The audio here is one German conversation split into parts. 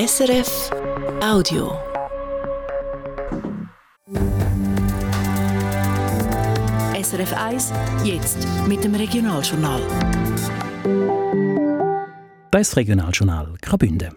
SRF Audio. SRF 1, jetzt mit dem Regionaljournal. Das Regionaljournal Graubünden.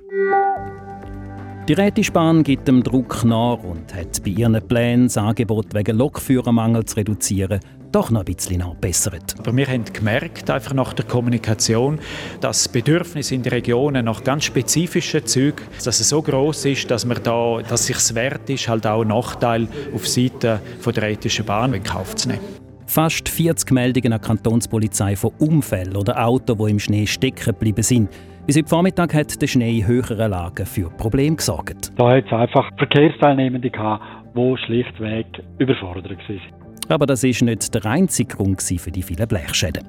Die Rätischbahn gibt dem Druck nach und hat bei ihren Plänen das Angebot wegen Lokführermangel zu reduzieren doch noch ein bisschen nachbessert. Aber wir haben gemerkt, einfach nach der Kommunikation, dass das Bedürfnis in den Regionen nach ganz spezifischen Zügen, dass es so groß ist, dass man da, dass sich es wert ist, halt auch einen Nachteil auf Seite von der ethischen Bahn in Kauf zu nehmen. Fast 40 Meldungen an die Kantonspolizei von Unfällen oder Autos, die im Schnee stecken geblieben sind. Bis heute Vormittag hat der Schnee in höheren Lagen für Probleme gesorgt. Da hat es einfach Verkehrsteilnehmende gehabt, die schlichtweg überfordert waren. Aber das ist nicht der einzige Grund für die vielen Blechschäden.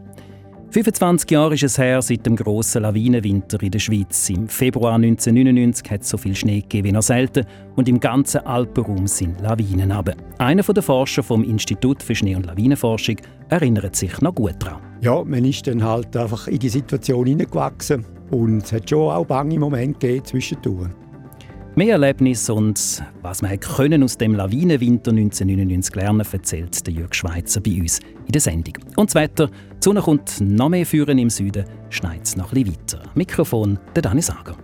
25 Jahre ist es her seit dem grossen Lawinenwinter in der Schweiz. Im Februar 1999 hat es so viel Schnee gegeben wie noch selten und im ganzen Alpenraum sind Lawinen runter. Einer der Forscher vom Institut für Schnee- und Lawinenforschung erinnert sich noch gut daran. Ja, man ist dann halt einfach in die Situation hineingewachsen und es hat schon auch bange Momente gegeben zwischendurch. Mehr Erlebnisse und was man können aus dem Lawinenwinter 1999 lernen, erzählt der Jörg Schweizer bei uns in der Sendung. Und das Wetter, die Sonne kommt noch mehr führen im Süden, schneit es noch ein weiter. Mikrofon der Dani Sager.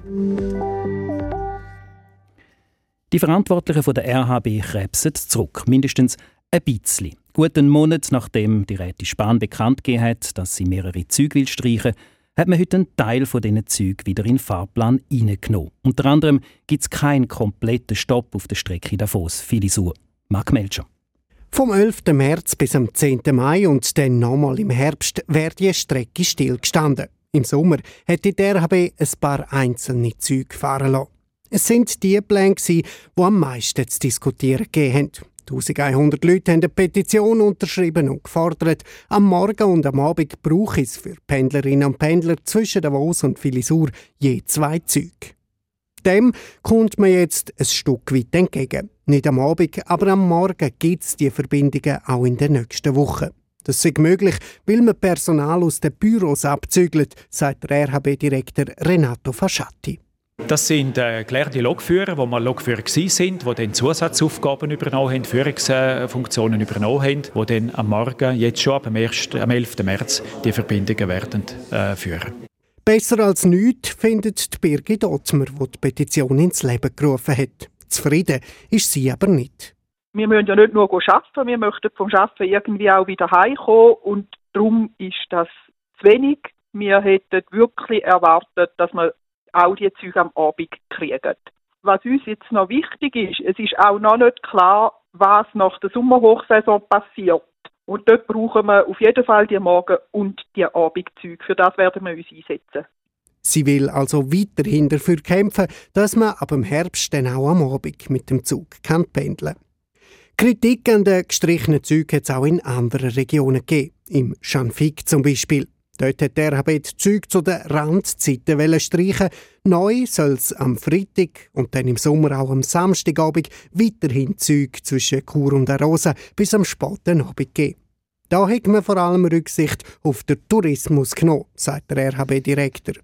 Die Verantwortlichen von der RHB krebsen zurück, mindestens ein bisschen. Gut einen Monat nachdem die Räte Spahn bekannt gegeben hat, dass sie mehrere Züge streichen will, hat man heute einen Teil von diesen wieder in den Fahrplan hineingenommen. Unter anderem gibt es keinen kompletten Stopp auf der Strecke Davos-Filisur. Mark Melcher. Vom 11. März bis am 10. Mai und dann nochmal im Herbst wäre die Strecke stillgestanden. Im Sommer hätte die RHB ein paar einzelne Züge fahren lassen. Es sind die Pläne, die am meisten zu diskutieren gegeben haben. 1100 Leute haben eine Petition unterschrieben und gefordert, am Morgen und am Abend brauche es für Pendlerinnen und Pendler zwischen Davos und Filisur je zwei Züge. Dem kommt man jetzt ein Stück weit entgegen. Nicht am Abend, aber am Morgen gibt es die Verbindungen auch in den nächsten Wochen. Das ist möglich, weil man Personal aus den Büros abzügelt, sagt der RHB-Direktor Renato Fasciatti. Das sind äh, gelernte Lokführer, die mal Lokführer sind, die dann Zusatzaufgaben übernommen haben, Führungsfunktionen übernommen haben, die dann am Morgen, jetzt schon ab dem 1., am 11. März, die Verbindungen werden äh, führen. Besser als nichts findet die Birgit Ottmer, die die Petition ins Leben gerufen hat. Zufrieden ist sie aber nicht. Wir müssen ja nicht nur arbeiten, wir möchten vom Arbeiten irgendwie auch wieder heimkommen und darum ist das zu wenig. Wir hätten wirklich erwartet, dass wir auch die Züge am Abend kriegen. Was uns jetzt noch wichtig ist, es ist auch noch nicht klar, was nach der Sommerhochsaison passiert. Und dort brauchen wir auf jeden Fall die Morgen- und die Abendzüge. Für das werden wir uns einsetzen. Sie will also weiterhin dafür kämpfen, dass man ab dem Herbst dann auch am Abend mit dem Zug kann pendeln Kritik an den gestrichenen Zügen hat es auch in anderen Regionen gegeben. Im Schanfig zum Beispiel. Dort hat der RHB die Züge zu den Randzeiten streichen. Neu soll es am Freitag und dann im Sommer auch am Samstagabend weiterhin Züge zwischen Chur und Arosa bis am späten Abend geben. Da hat man vor allem Rücksicht auf den Tourismus genommen, sagt der RHB-Direktor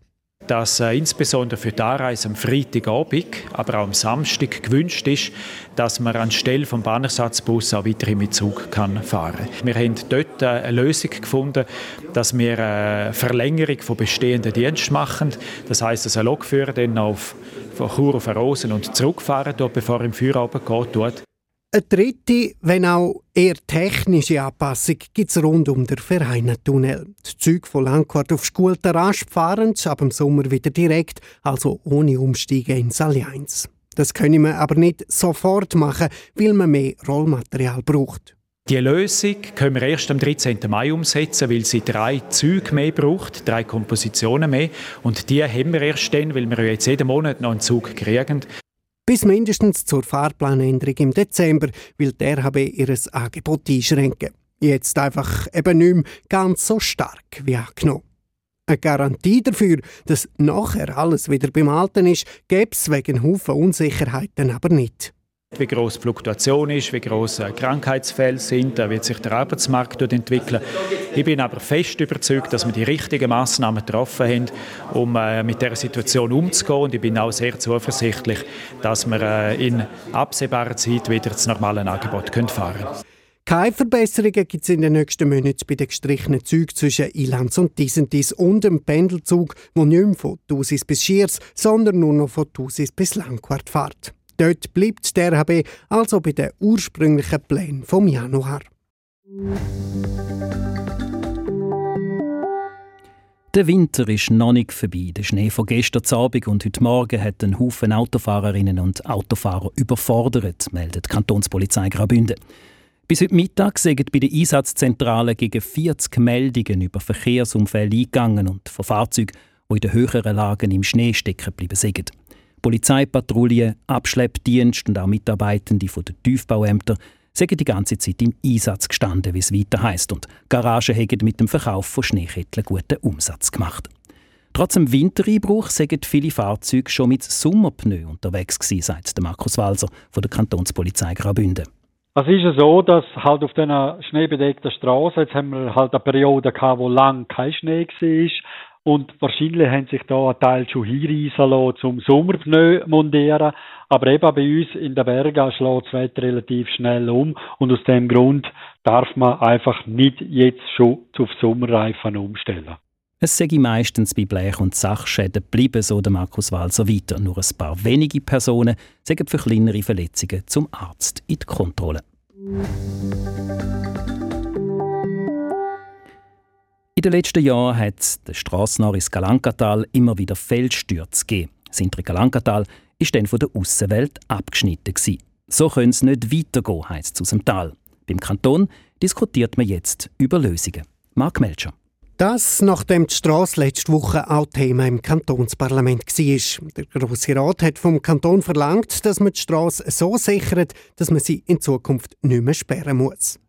dass äh, insbesondere für die Anreise am Freitagabend, aber auch am Samstag gewünscht ist, dass man anstelle vom Bahnersatzbus auch weiterhin mit Zug kann fahren kann. Wir haben dort äh, eine Lösung gefunden, dass wir eine Verlängerung von bestehenden Diensten machen. Das heißt, dass ein Lokführer dann auf, von Chur auf Rosen und zurückfahren dort, bevor er im Feierabend geht. Eine dritte, wenn auch eher technische Anpassung gibt es rund um den Vereinatunnel. Die Züge von Langquart auf rasch fahren ab dem Sommer wieder direkt, also ohne Umsteigen ins Allianz. Das können wir aber nicht sofort machen, weil man mehr Rollmaterial braucht. Die Lösung können wir erst am 13. Mai umsetzen, weil sie drei Züge mehr braucht, drei Kompositionen mehr. Und die haben wir erst dann, weil wir jetzt jeden Monat noch einen Zug kriegen bis mindestens zur Fahrplanänderung im Dezember will der RHB ihr Angebot einschränken. Jetzt einfach eben nicht mehr ganz so stark wie angenommen. Eine Garantie dafür, dass nachher alles wieder beim Alten ist, gäbe es wegen Haufen Unsicherheiten aber nicht. Wie groß die Fluktuation ist, wie groß äh, Krankheitsfälle sind, wie sich der Arbeitsmarkt entwickeln. Ich bin aber fest überzeugt, dass wir die richtigen Massnahmen getroffen haben, um äh, mit der Situation umzugehen. Und ich bin auch sehr zuversichtlich, dass wir äh, in absehbarer Zeit wieder das normale Angebot fahren können. Keine Verbesserungen gibt es in den nächsten Monaten bei den gestrichenen Zügen zwischen Ilanz und Disentis und dem Pendelzug, der nicht mehr von Thusis bis Schiers, sondern nur noch von Thusis bis Langquart fährt. Dort bleibt der RHB also bei den ursprünglichen Plänen vom Januar. Der Winter ist noch nicht vorbei. Der Schnee von gestern Abend und heute Morgen hat einen Haufen Autofahrerinnen und Autofahrer überfordert, meldet die Kantonspolizei Graubünden. Bis heute Mittag sind bei der Einsatzzentrale gegen 40 Meldungen über Verkehrsunfälle eingegangen und von Fahrzeugen, die in den höheren Lagen im Schnee stecken geblieben sind. Polizeipatrouille, Abschleppdienst und auch Mitarbeitende von den Tiefbauämtern sind die ganze Zeit im Einsatz gestanden, wie es weiter heisst. Und Garagen haben mit dem Verkauf von Schneeketteln guten Umsatz gemacht. Trotz dem Wintereinbruch sind viele Fahrzeuge schon mit Sommerpneu unterwegs gewesen, sagt Markus Walser von der Kantonspolizei Graubünden. Es ist ja so, dass halt auf diesen schneebedeckten Straßen, jetzt haben wir halt eine Periode gehabt, wo lang kein Schnee war, und wahrscheinlich haben sich da ein Teil schon hinreissen lassen zum Sommerpneu montieren. Aber eben bei uns in den Bergen schlägt das Wetter relativ schnell um. Und aus dem Grund darf man einfach nicht jetzt schon auf Sommerreifen umstellen. Es sei meistens bei Blech- und Sachschäden bleiben, so der Markus Walser weiter. Nur ein paar wenige Personen sagen für kleinere Verletzungen zum Arzt in die Kontrolle. In den letzten Jahren hat es der Strassenharis Galankatal immer wieder Feldstürze gegeben. Das Intre Galankatal war dann von der Aussenwelt abgeschnitten. Gewesen. So können es nicht weitergehen, heisst es aus dem Tal. Beim Kanton diskutiert man jetzt über Lösungen. Mark Melcher. Das, nachdem die Strasse letzte Woche auch Thema im Kantonsparlament war. Der Grosse Rat hat vom Kanton verlangt, dass man die Strasse so sichert, dass man sie in Zukunft nicht mehr sperren muss.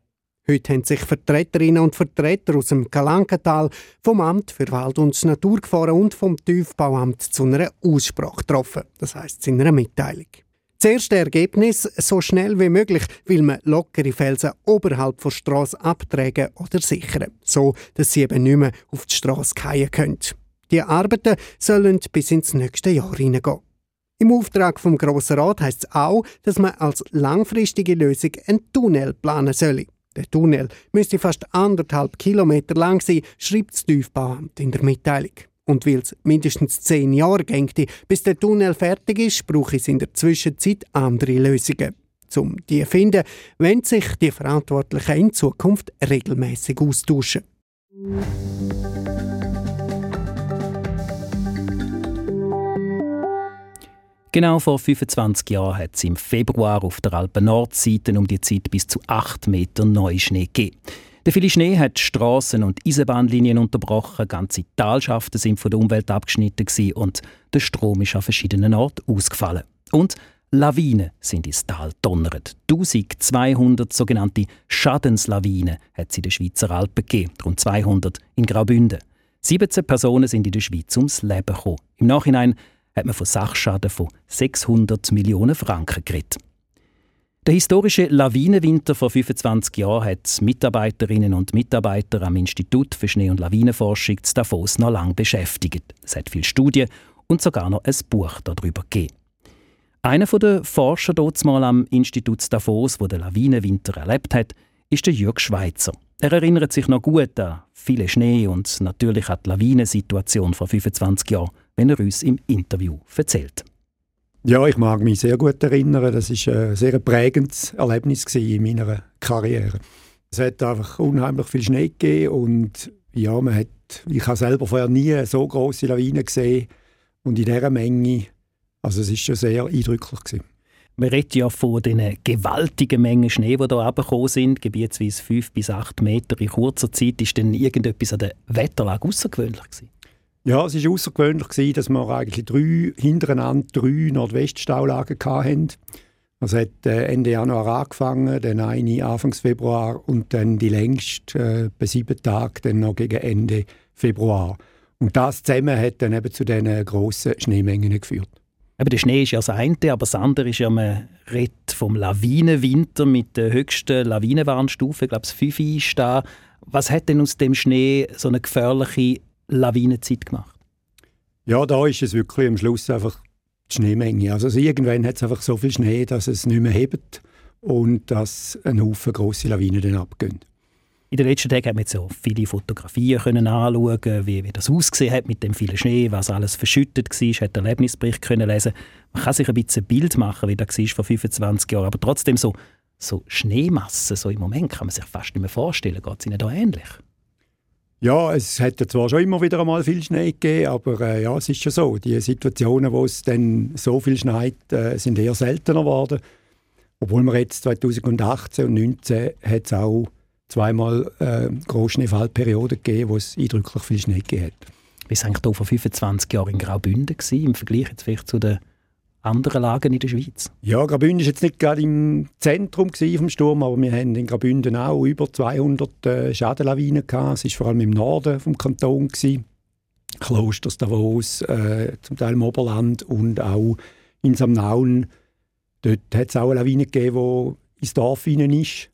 Heute haben sich Vertreterinnen und Vertreter aus dem Galankental, vom Amt für Wald- und Naturgefahren und vom Tiefbauamt zu einer Aussprache getroffen. Das heisst zu einer Mitteilung. Das erste Ergebnis, so schnell wie möglich, will man lockere Felsen oberhalb der Straße abtragen oder sichern, so dass sie eben nicht mehr auf die Straße fallen können. Die Arbeiten sollen bis ins nächste Jahr hineingehen. Im Auftrag vom Grossen Rat heisst es auch, dass man als langfristige Lösung einen Tunnel planen soll. Der Tunnel müsste fast anderthalb Kilometer lang sein, schreibt das Tiefbauamt in der Mitteilung. Und weil es mindestens zehn Jahre geht, bis der Tunnel fertig ist, brauche es in der Zwischenzeit andere Lösungen. Um die zu finden, wenn sich die Verantwortlichen in Zukunft regelmäßig austauschen. Genau vor 25 Jahren hat es im Februar auf der Alpen-Nordseite um die Zeit bis zu 8 Meter Neuschnee gegeben. Der viele Schnee hat Straßen und Eisenbahnlinien unterbrochen, ganze Talschaften sind von der Umwelt abgeschnitten und der Strom ist an verschiedenen Orten ausgefallen. Und Lawinen sind ins Tal donnert. 1200 sogenannte Schadenslawinen hat es in den Schweizer Alpen gegeben, rund 200 in Graubünden. 17 Personen sind in der Schweiz ums Leben gekommen. Im Nachhinein hat man von Sachschaden von 600 Millionen Franken geredet. Der historische Lawinenwinter vor 25 Jahren hat Mitarbeiterinnen und Mitarbeiter am Institut für Schnee- und Lawinenforschung zu Davos noch lange beschäftigt. Es hat viele Studien und sogar noch ein Buch darüber gegeben. Einer der Forscher dort mal am Institut Davos, wo der Lawinenwinter erlebt hat, ist der Jürg Schweitzer. Er erinnert sich noch gut an viele Schnee und natürlich an die Lawinensituation vor 25 Jahren wenn er uns im Interview erzählt. Ja, ich mag mich sehr gut erinnern. Das ist ein sehr prägendes Erlebnis in meiner Karriere. Es hat einfach unheimlich viel Schnee gegeben und ja, man hat, ich habe selber vorher nie so große Lawinen gesehen und in dieser Menge, also es ist schon sehr eindrücklich gewesen. Man redet ja von den gewaltigen Mengen Schnee, die hier herabgekommen sind, gebietsweise fünf bis acht Meter in kurzer Zeit. Ist denn irgendetwas an der Wetterlage außergewöhnlich gewesen? Ja, es war außergewöhnlich, dass wir eigentlich drei, hintereinander drei Nordweststaulagen hatten. Es hat äh, Ende Januar angefangen, dann eine Anfang Februar und dann die längste äh, bei sieben Tagen, dann noch gegen Ende Februar. Und das zusammen hat dann eben zu diesen grossen Schneemengen geführt. Aber der Schnee ist ja das eine, aber das andere ist ja, man redet vom Lawinenwinter mit der höchsten Lawinenwarnstufe, ich glaube, 5 ist da. Was hat denn aus dem Schnee so eine gefährliche Lawinenzeit gemacht? Ja, da ist es wirklich am Schluss einfach die Schneemenge. Also, also irgendwann hat es einfach so viel Schnee, dass es nicht mehr hebt und dass ein Haufen grosse Lawinen dann abgehen. In den letzten Tagen haben wir so viele Fotografien können anschauen, wie, wie das ausgesehen hat mit dem vielen Schnee, was alles verschüttet war, hat Erlebnisbericht können lesen. Man kann sich ein bisschen ein Bild machen, wie das war vor 25 Jahren, aber trotzdem so, so Schneemassen, so im Moment kann man sich fast nicht mehr vorstellen. Geht es Ihnen da ähnlich? Ja, es hat zwar schon immer wieder einmal viel Schnee gegeben, aber äh, ja, es ist schon so. Die Situationen, wo es dann so viel schneit, äh, sind eher seltener geworden. Obwohl wir jetzt 2018 und 2019 hat es auch zweimal äh, Großschneefallperioden gegeben, wo es eindrücklich viel Schnee gegeben hat. Wie war eigentlich hier vor 25 Jahren in Graubünden gewesen, im Vergleich jetzt vielleicht zu den anderen Lagen in der Schweiz? Ja, Graubünden war jetzt nicht gerade im Zentrum vom Sturm, aber wir haben in Graubünden auch über 200 äh, Schadenlawinen gehabt. Es war vor allem im Norden des Kantons. Gewesen. Klosters, Davos, äh, zum Teil im Oberland und auch in Samnaun. Dort hat es auch eine Lawine gegeben, die ins Dorf hinein ist.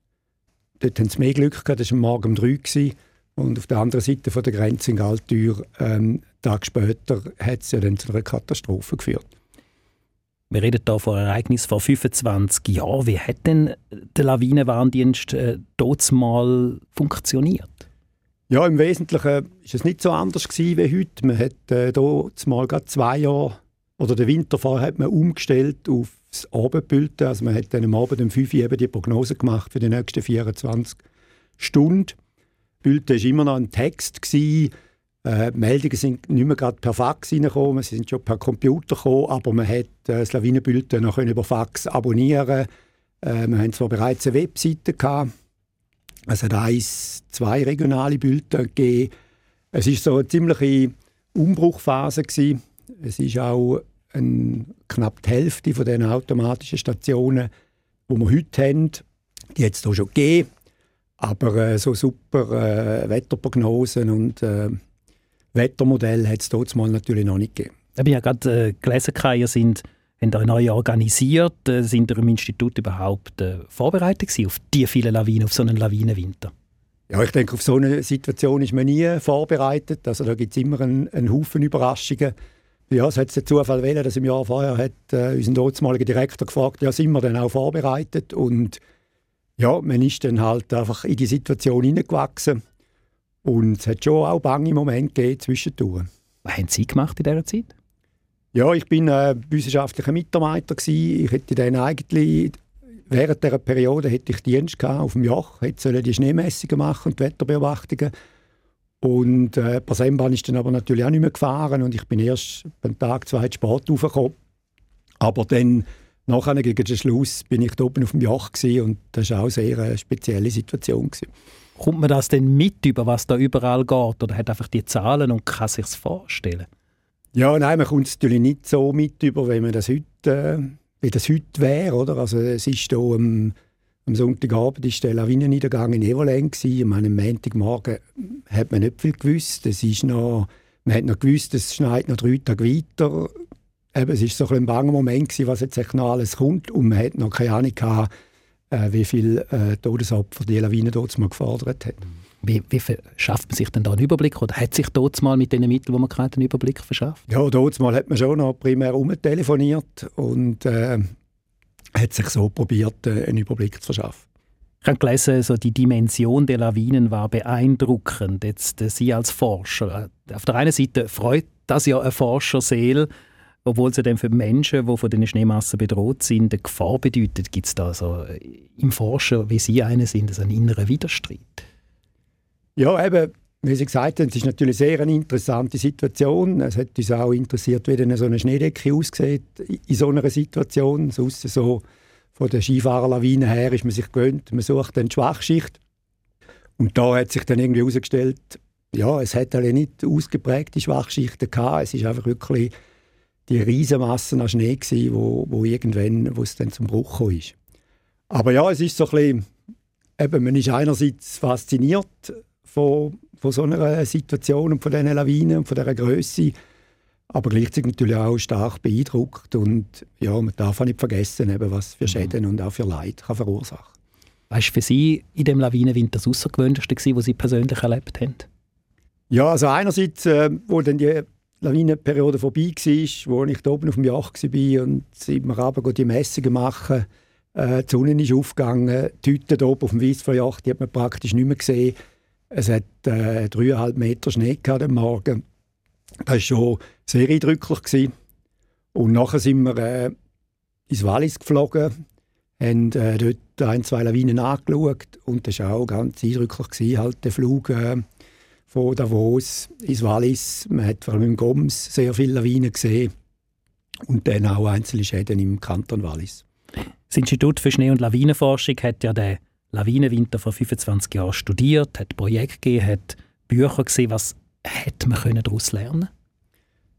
Dort haben sie mehr Glück gehabt, das war morgen um drei. Gewesen. Und auf der anderen Seite von der Grenze in Galtür, ähm, Tag später, hat es ja dann zu einer Katastrophe geführt. Wir reden hier von Ereignis vor 25 Jahren. Wie hat denn der Lawinenwarndienst äh, dort mal funktioniert? Ja, im Wesentlichen war es nicht so anders gewesen wie heute. Man hat äh, dort mal gerade zwei Jahre oder den Winter vorher hat man umgestellt auf das Abendbild. Also man hat dann am Abend um 5 Uhr eben die Prognose gemacht für die nächsten 24 Stunden. Bild war immer noch ein Text. Gewesen. Äh, Meldungen sind nicht mehr gerade per Fax reingekommen, sie sind schon per Computer gekommen, aber man hat äh, das Lawinenbild noch über Fax abonnieren äh, Wir haben zwar bereits eine Webseite gehabt, es hat eins, zwei regionale Bilder gegeben. Es war so eine ziemliche Umbruchphase gewesen. Es ist auch ein, knapp die Hälfte von den automatischen Stationen, die wir heute haben, die es hier schon gegeben. Aber äh, so super äh, Wetterprognosen und äh, Wettermodell hat es dort mal natürlich noch nicht gegeben. Ich habe ja gerade äh, gelesen, ihr sind haben ihr neu organisiert, äh, sind ihr im Institut überhaupt äh, vorbereitet gewesen auf die vielen Lawinen, auf so einen Lawinenwinter? Ja, ich denke, auf so eine Situation ist man nie vorbereitet. Also da gibt es immer einen, einen Haufen Überraschungen. Ja, es hat den Zufall wählen, dass im Jahr vorher hat äh, unser dortmaliger Direktor gefragt, ja, sind wir denn auch vorbereitet? Und ja, man ist dann halt einfach in die Situation hineingewachsen. Und es hat schon auch bange Momente gegeben zwischendurch. Was haben Sie gemacht in dieser Zeit? Ja, ich bin äh, wissenschaftlicher Mitarbeiter gewesen. Ich hätte dann eigentlich während dieser Periode hätte ich Dienst gehabt auf dem Joch, hätte die Schneemessungen machen und die Wetterbeobachtungen. Und äh, per Sembahn ist dann aber natürlich auch nicht mehr gefahren und ich bin erst beim Tag zwei Sport aufgekommen. Aber dann nachher gegen den Schluss bin ich da oben auf dem Joch und das war auch eine sehr spezielle Situation. Gewesen. Kommt man das denn mit, über was da überall geht? Oder hat einfach die Zahlen und kann sich vorstellen? Ja, nein, man kommt es natürlich nicht so mit über, wie man das heute, äh, wie das heute wäre, oder? Also es ist hier am, am Sonntagabend ist der Lawinenniedergang in Evolen gewesen. Am Montagmorgen hat man nicht viel gewusst. Es ist noch, man hat noch gewusst, es schneit noch drei Tage weiter. Eben, es war so ein, ein banger Moment gewesen, was jetzt noch alles kommt und man hat noch keine Ahnung gehabt, äh, wie viele äh, Todesopfer die Lawine dort mal gefordert hat. Wie, wie schafft man sich denn da einen Überblick oder hat sich dort mal mit den Mitteln, die man gerade einen Überblick verschafft? Ja, dort mal hat man schon noch primär umtelefoniert und äh, hat sich so probiert, äh, einen Überblick zu verschaffen. Ich habe gelesen, so die Dimension der Lawinen war beeindruckend. Jetzt äh, Sie als Forscher. Auf der einen Seite freut das ja eine Forscherseele, obwohl sie dann für Menschen, die von den Schneemassen bedroht sind, eine Gefahr bedeutet. Gibt es da so äh, im Forscher, wie Sie eine sind, einen inneren Widerstreit? Ja, eben, wie Sie gesagt haben, es ist natürlich sehr eine interessante Situation. Es hat uns auch interessiert, wie denn so eine Schneedecke aussieht in so einer Situation. Sonst so von der Skifahrerlawine her ist man sich gewöhnt, man sucht dann die Schwachschicht. Und da hat sich dann irgendwie herausgestellt, ja, es hat alle nicht ausgeprägte Schwachschichten gehabt. Es ist einfach wirklich die Riesenmassen an Schnee gewesen, wo, wo irgendwann, wo es dann zum Bruch kam. Aber ja, es ist so ein bisschen, eben, man ist einerseits fasziniert von, von so einer Situation und von diesen Lawinen und von dieser Größe. aber gleichzeitig natürlich auch stark beeindruckt und ja, man darf auch nicht vergessen, eben, was für mhm. Schäden und auch für Leid kann verursachen Was war für Sie in dem Lawinenwinter das Außergewöhnlichste, was Sie persönlich erlebt haben? Ja, also einerseits, äh, wo dann die Lawinenperiode vorbei war, wo ich da oben auf dem Yacht war und wir runter die Messungen machen. Äh, die Sonne ist aufgegangen, die Hütte hier oben auf dem Weissfeuerjacht, die hat man praktisch nicht mehr gesehen. Es hat äh, dreieinhalb Meter Schnee gehabt am Morgen. Das war schon sehr eindrücklich. Gewesen. Und nachher sind wir äh, ins Wallis geflogen, haben äh, dort ein, zwei Lawinen angeschaut und das war auch ganz eindrücklich, gewesen, halt der Flug äh, von Davos ins Wallis. Man hat vor allem im Goms sehr viele Lawinen gesehen und dann auch einzelne Schäden im Kanton Wallis. Das Institut für Schnee- und Lawinenforschung hat ja den Lawinenwinter vor 25 Jahren studiert, hat Projekte gegeben, hat Bücher gesehen. Was hätte man daraus lernen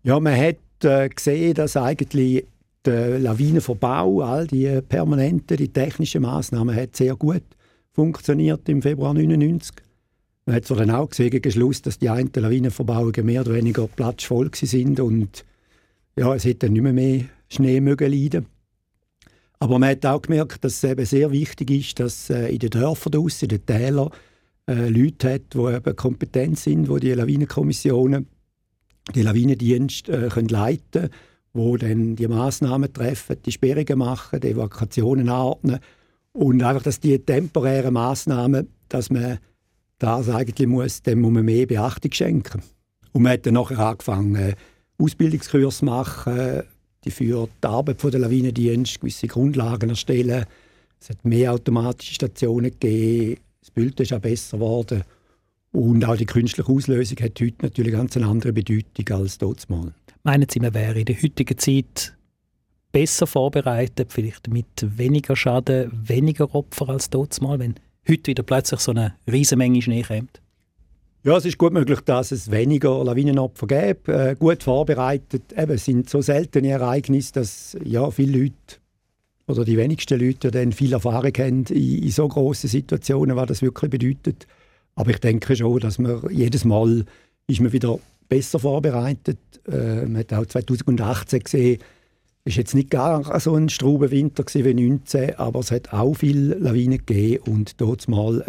Ja, man hat äh, gesehen, dass eigentlich der Lawinenverbau, all die permanenten, die technischen Maßnahmen, hat sehr gut funktioniert im Februar 1999. Man hat zwar dann auch gesehen, gegen Schluss, dass die einen Lawinenverbauungen mehr oder weniger platzvoll sind und ja, es hätte nicht mehr, mehr Schnee mögen leiden. Aber man hat auch gemerkt, dass es eben sehr wichtig ist, dass äh, in den Dörfern draussen, in den Tälern, äh, Leute hat, die eben kompetent sind, die die Lawinenkommissionen, die Lawinendienste äh, können leiten die dann die Massnahmen treffen, die Sperrungen machen, die Evakuationen anordnen und einfach, dass die temporären Massnahmen, dass man das eigentlich muss, dem muss man mehr Beachtung schenken. Und man hat dann nachher angefangen, Ausbildungskurs zu machen, die für die Arbeit der Lawinendienste gewisse Grundlagen erstellen. Es hat mehr automatische Stationen gegeben, das Bild ist auch besser geworden. Und auch die künstliche Auslösung hat heute natürlich ganz eine andere Bedeutung als mal. Meinen Sie, man wäre in der heutigen Zeit besser vorbereitet, vielleicht mit weniger Schaden, weniger Opfer als mal, wenn heute wieder plötzlich so eine riesige Menge Schnee kommt? Ja, es ist gut möglich, dass es weniger Lawinenopfer gibt. Äh, gut vorbereitet. Eben, sind so seltene Ereignisse, dass ja, viele Leute oder die wenigsten Leute dann viel Erfahrung haben in, in so grossen Situationen, was das wirklich bedeutet. Aber ich denke schon, dass man jedes Mal ist man wieder besser vorbereitet. Äh, man hat auch 2018 gesehen, es war jetzt nicht gar so ein Straubenwinter wie 2019, aber es hat auch viele Lawinen gegeben und dort mal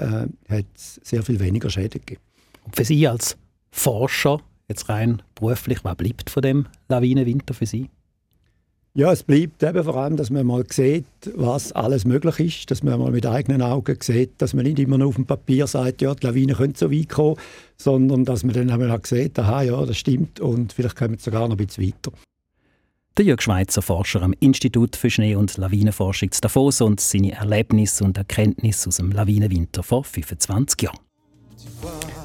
äh, hat es sehr viel weniger Schäden gegeben. Und für Sie als Forscher, jetzt rein beruflich, was bleibt von dem Lawinenwinter für Sie? Ja, es bleibt eben vor allem, dass man mal sieht, was alles möglich ist, dass man mal mit eigenen Augen sieht, dass man nicht immer nur auf dem Papier sagt, ja, die Lawine könnte so weit kommen, sondern dass man dann einmal sieht, aha, ja, das stimmt und vielleicht kommen wir sogar noch ein bisschen weiter. Der Jörg Schweizer, Forscher am Institut für Schnee- und Lawinenforschung zu Davos und seine Erlebnisse und Erkenntnisse aus dem Lawinenwinter vor 25 Jahren.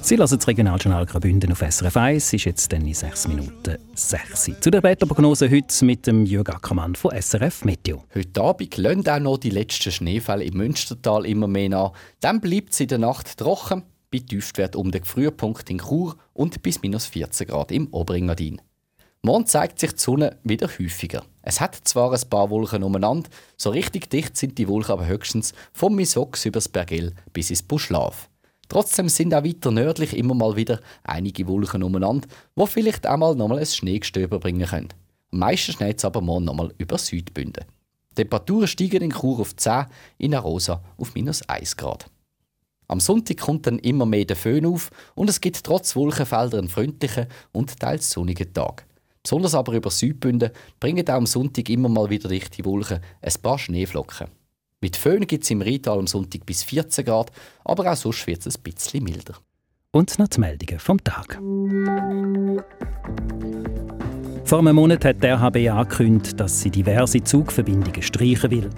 Sie hören das Regionaljournal Graubünden auf SRF 1. ist jetzt dann in 6 Minuten 6. Zu der Wetterprognose heute mit dem Jürg Ackermann von SRF Meteo. Heute Abend lassen auch noch die letzten Schneefälle im Münstertal immer mehr nach. Dann bleibt es in der Nacht trocken, bei Tiefstwert um den Frühpunkt in Chur und bis minus 14 Grad im Oberengadin. Morgen zeigt sich die Sonne wieder häufiger. Es hat zwar ein paar Wolken umeinander, so richtig dicht sind die Wolken aber höchstens vom Misox übers Bergell bis ins Buschlaf. Trotzdem sind auch weiter nördlich immer mal wieder einige Wolken umeinander, wo vielleicht einmal nochmal ein Schneegestöber bringen können. Am meisten schneit es aber morgen nochmal über Südbünden. Die Temperaturen steigen in Chur auf 10, in Arosa auf minus 1 Grad. Am Sonntag kommt dann immer mehr der Föhn auf und es gibt trotz Wolkenfelder einen freundlichen und teils sonnigen Tag. Besonders aber über Südbünden bringen auch am Sonntag immer mal wieder dichte Wolken ein paar Schneeflocken. Mit Föhn gibt es im Rheintal am Sonntag bis 14 Grad, aber auch sonst wird es ein bisschen milder. Und noch die Meldungen vom Tag. Vor einem Monat hat der RHB angekündigt, dass sie diverse Zugverbindungen streichen will.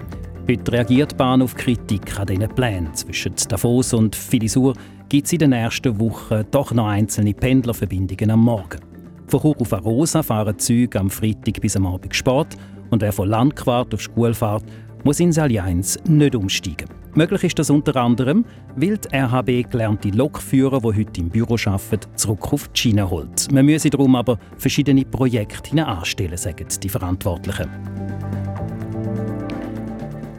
Heute reagiert die Bahn auf Kritik an diesen Plänen. Zwischen Davos und Filisur gibt es in den ersten Wochen doch noch einzelne Pendlerverbindungen am Morgen. Von Chur auf Arosa fahren Züge am Freitag bis am Abend Sport und wer von Landquart auf Schule fährt, muss in Allianz nicht umsteigen. Möglich ist das unter anderem, weil die RHB gelernte Lokführer, die heute im Büro arbeiten, zurück auf die Schiene holt. Man müsse darum aber verschiedene Projekte anstellen, sagen die Verantwortlichen.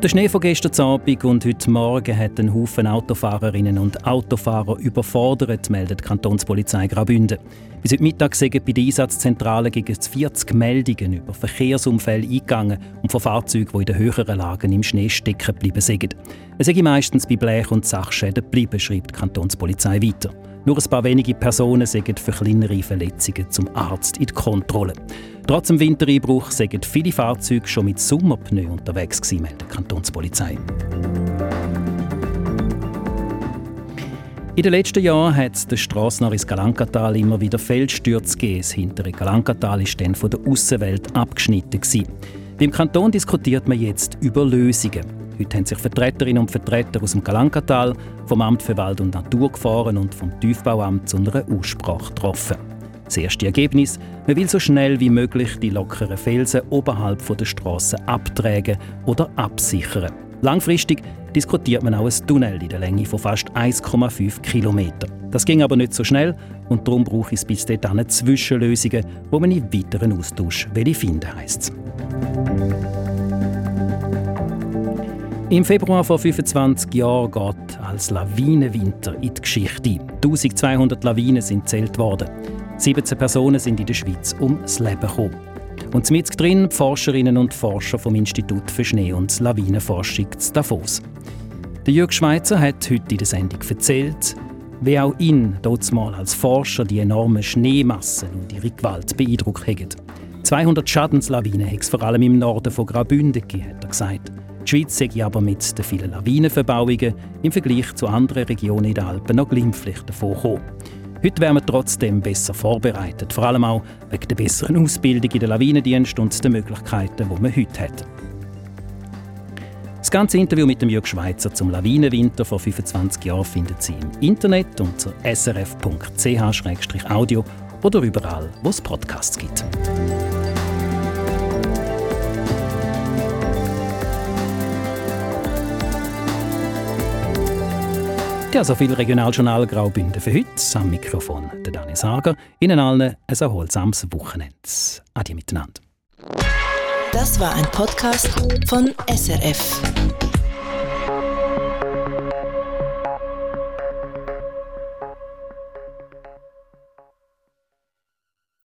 Der Schnee von gestern Abend und heute Morgen hat einen Haufen Autofahrerinnen und Autofahrer überfordert, meldet die Kantonspolizei Graubünden. Bis heute Mittag sind bei der Einsatzzentrale gegen 40 Meldungen über Verkehrsunfälle eingegangen und von Fahrzeugen, die in den höheren Lagen im Schnee stecken geblieben sind. Es sei meistens bei Blech- und Sachschäden geblieben, schreibt die Kantonspolizei weiter. Nur ein paar wenige Personen sind für kleinere Verletzungen zum Arzt in die Kontrolle. Trotz dem Wintereinbruch sind viele Fahrzeuge schon mit Sommerpneu unterwegs gewesen, meldet die Kantonspolizei. In den letzten Jahren hat es den Strassen ins Galankatal immer wieder Feldstürze gegeben. Das hintere Galankatal ist dann von der Außenwelt abgeschnitten. Gewesen. Beim Kanton diskutiert man jetzt über Lösungen. Heute haben sich Vertreterinnen und Vertreter aus dem Galankatal, vom Amt für Wald und Natur gefahren und vom Tiefbauamt zu einer Aussprache getroffen. Das erste Ergebnis, man will so schnell wie möglich die lockeren Felsen oberhalb der Straße abtragen oder absichern. Langfristig diskutiert man auch ein Tunnel in der Länge von fast 1,5 km. Das ging aber nicht so schnell und darum brauche es bis dahin Zwischenlösungen, wo man in weiteren Austausch finden heisst Im Februar vor 25 Jahren geht als Lawinenwinter in die Geschichte ein. 1200 Lawinen sind zählt worden. 17 Personen sind in der Schweiz ums Leben gekommen. Und mit drin Forscherinnen und Forscher vom Institut für Schnee- und Lawinenforschung zu Davos. Der Jörg Schweitzer hat heute in der Sendung erzählt, wie auch ihn dort mal als Forscher die enormen Schneemassen und ihre Gewalt beeindruckt haben. 200 Schadenslawinen hat es vor allem im Norden von Graubünden gegeben, hat er gesagt. Die Schweiz sei aber mit den vielen Lawinenverbauungen im Vergleich zu anderen Regionen in den Alpen noch glimpflich davon gekommen. Heute wären wir trotzdem besser vorbereitet, vor allem auch wegen der besseren Ausbildung in den Lawinendienst und den Möglichkeiten, die man heute hat. Das ganze Interview mit dem Jörg Schweizer zum Lawinenwinter vor 25 Jahren finden Sie im Internet unter srf.ch-audio oder überall, wo es Podcasts gibt. Ja, so viel Regionaljournal Graubünden für heute. Am Mikrofon der Dani Sager. Ihnen allen ein erholsames Wochenende. Adi miteinander. Das war ein Podcast von SRF.